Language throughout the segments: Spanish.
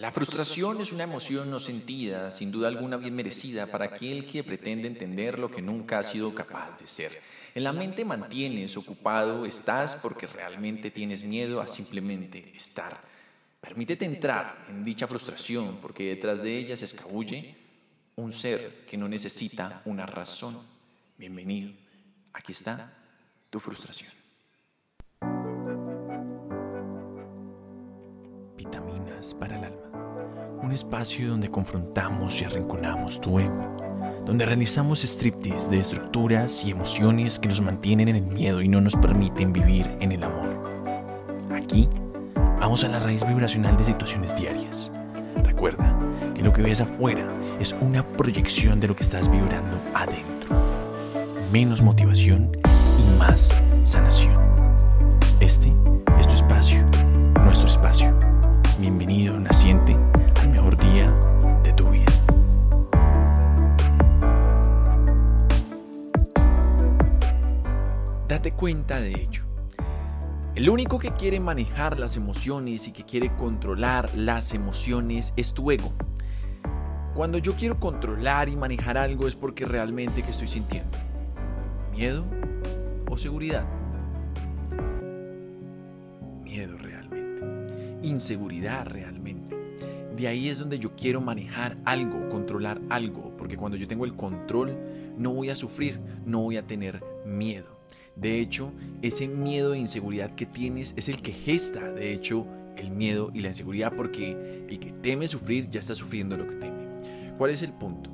La frustración es una emoción no sentida, sin duda alguna bien merecida para aquel que pretende entender lo que nunca ha sido capaz de ser. En la mente mantienes ocupado, estás porque realmente tienes miedo a simplemente estar. Permítete entrar en dicha frustración porque detrás de ella se escabulle un ser que no necesita una razón. Bienvenido. Aquí está tu frustración. Vitaminas para el alma un espacio donde confrontamos y arrinconamos tu ego, donde realizamos striptease de estructuras y emociones que nos mantienen en el miedo y no nos permiten vivir en el amor. Aquí vamos a la raíz vibracional de situaciones diarias. Recuerda que lo que ves afuera es una proyección de lo que estás vibrando adentro. Menos motivación y más sanación. Date cuenta de ello. El único que quiere manejar las emociones y que quiere controlar las emociones es tu ego. Cuando yo quiero controlar y manejar algo es porque realmente que estoy sintiendo. ¿Miedo o seguridad? Miedo realmente. Inseguridad realmente de ahí es donde yo quiero manejar algo, controlar algo, porque cuando yo tengo el control no voy a sufrir, no voy a tener miedo. De hecho, ese miedo e inseguridad que tienes es el que gesta, de hecho, el miedo y la inseguridad, porque el que teme sufrir ya está sufriendo lo que teme. ¿Cuál es el punto?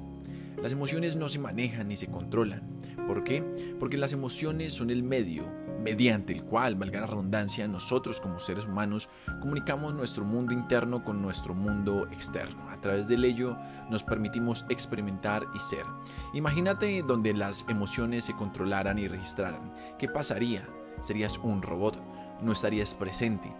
Las emociones no se manejan ni se controlan. ¿Por qué? Porque las emociones son el medio mediante el cual, valga la redundancia, nosotros como seres humanos comunicamos nuestro mundo interno con nuestro mundo externo. A través del ello nos permitimos experimentar y ser. Imagínate donde las emociones se controlaran y registraran. ¿Qué pasaría? Serías un robot, no estarías presente.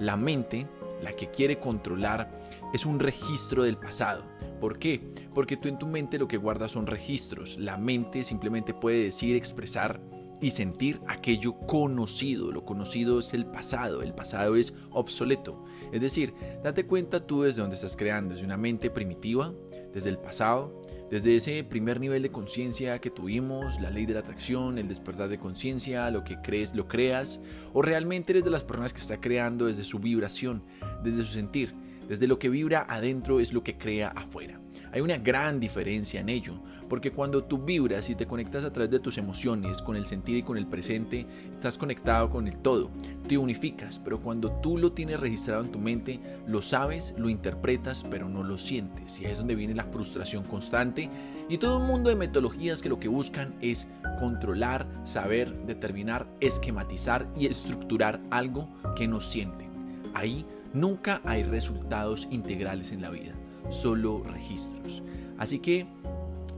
La mente, la que quiere controlar, es un registro del pasado. ¿Por qué? Porque tú en tu mente lo que guardas son registros. La mente simplemente puede decir, expresar y sentir aquello conocido. Lo conocido es el pasado, el pasado es obsoleto. Es decir, date cuenta tú desde donde estás creando, desde una mente primitiva, desde el pasado, desde ese primer nivel de conciencia que tuvimos, la ley de la atracción, el despertar de conciencia, lo que crees, lo creas, o realmente eres de las personas que está creando desde su vibración, desde su sentir, desde lo que vibra adentro es lo que crea afuera. Hay una gran diferencia en ello, porque cuando tú vibras y te conectas a través de tus emociones, con el sentir y con el presente, estás conectado con el todo, te unificas, pero cuando tú lo tienes registrado en tu mente, lo sabes, lo interpretas, pero no lo sientes. Y es donde viene la frustración constante y todo un mundo de metodologías que lo que buscan es controlar, saber, determinar, esquematizar y estructurar algo que no sienten. Ahí nunca hay resultados integrales en la vida solo registros. Así que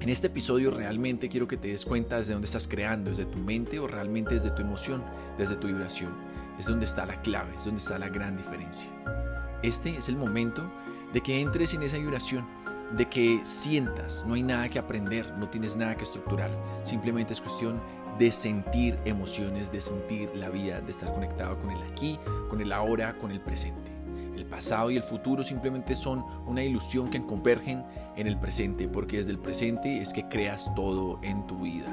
en este episodio realmente quiero que te des cuenta desde dónde estás creando, desde tu mente o realmente desde tu emoción, desde tu vibración. Es donde está la clave, es donde está la gran diferencia. Este es el momento de que entres en esa vibración, de que sientas, no hay nada que aprender, no tienes nada que estructurar, simplemente es cuestión de sentir emociones, de sentir la vida, de estar conectado con el aquí, con el ahora, con el presente. El pasado y el futuro simplemente son una ilusión que convergen en el presente, porque desde el presente es que creas todo en tu vida.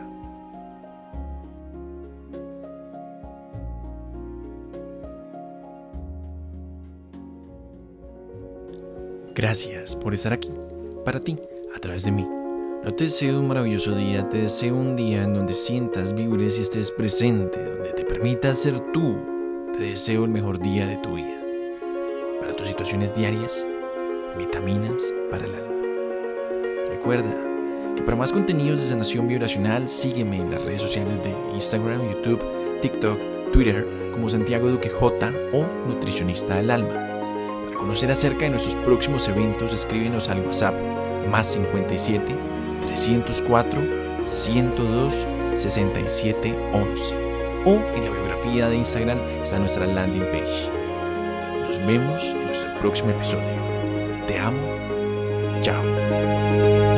Gracias por estar aquí, para ti, a través de mí. No te deseo un maravilloso día, te deseo un día en donde sientas, vibres y estés presente, donde te permita ser tú. Te deseo el mejor día de tu vida tus situaciones diarias, vitaminas para el alma. Recuerda que para más contenidos de sanación vibracional, sígueme en las redes sociales de Instagram, YouTube, TikTok, Twitter como Santiago Duque J o Nutricionista del Alma. Para conocer acerca de nuestros próximos eventos, escríbenos al WhatsApp más 57 304 102 67 11 o en la biografía de Instagram está nuestra landing page. Nos vemos en nuestro próximo episodio. Te amo. Chao.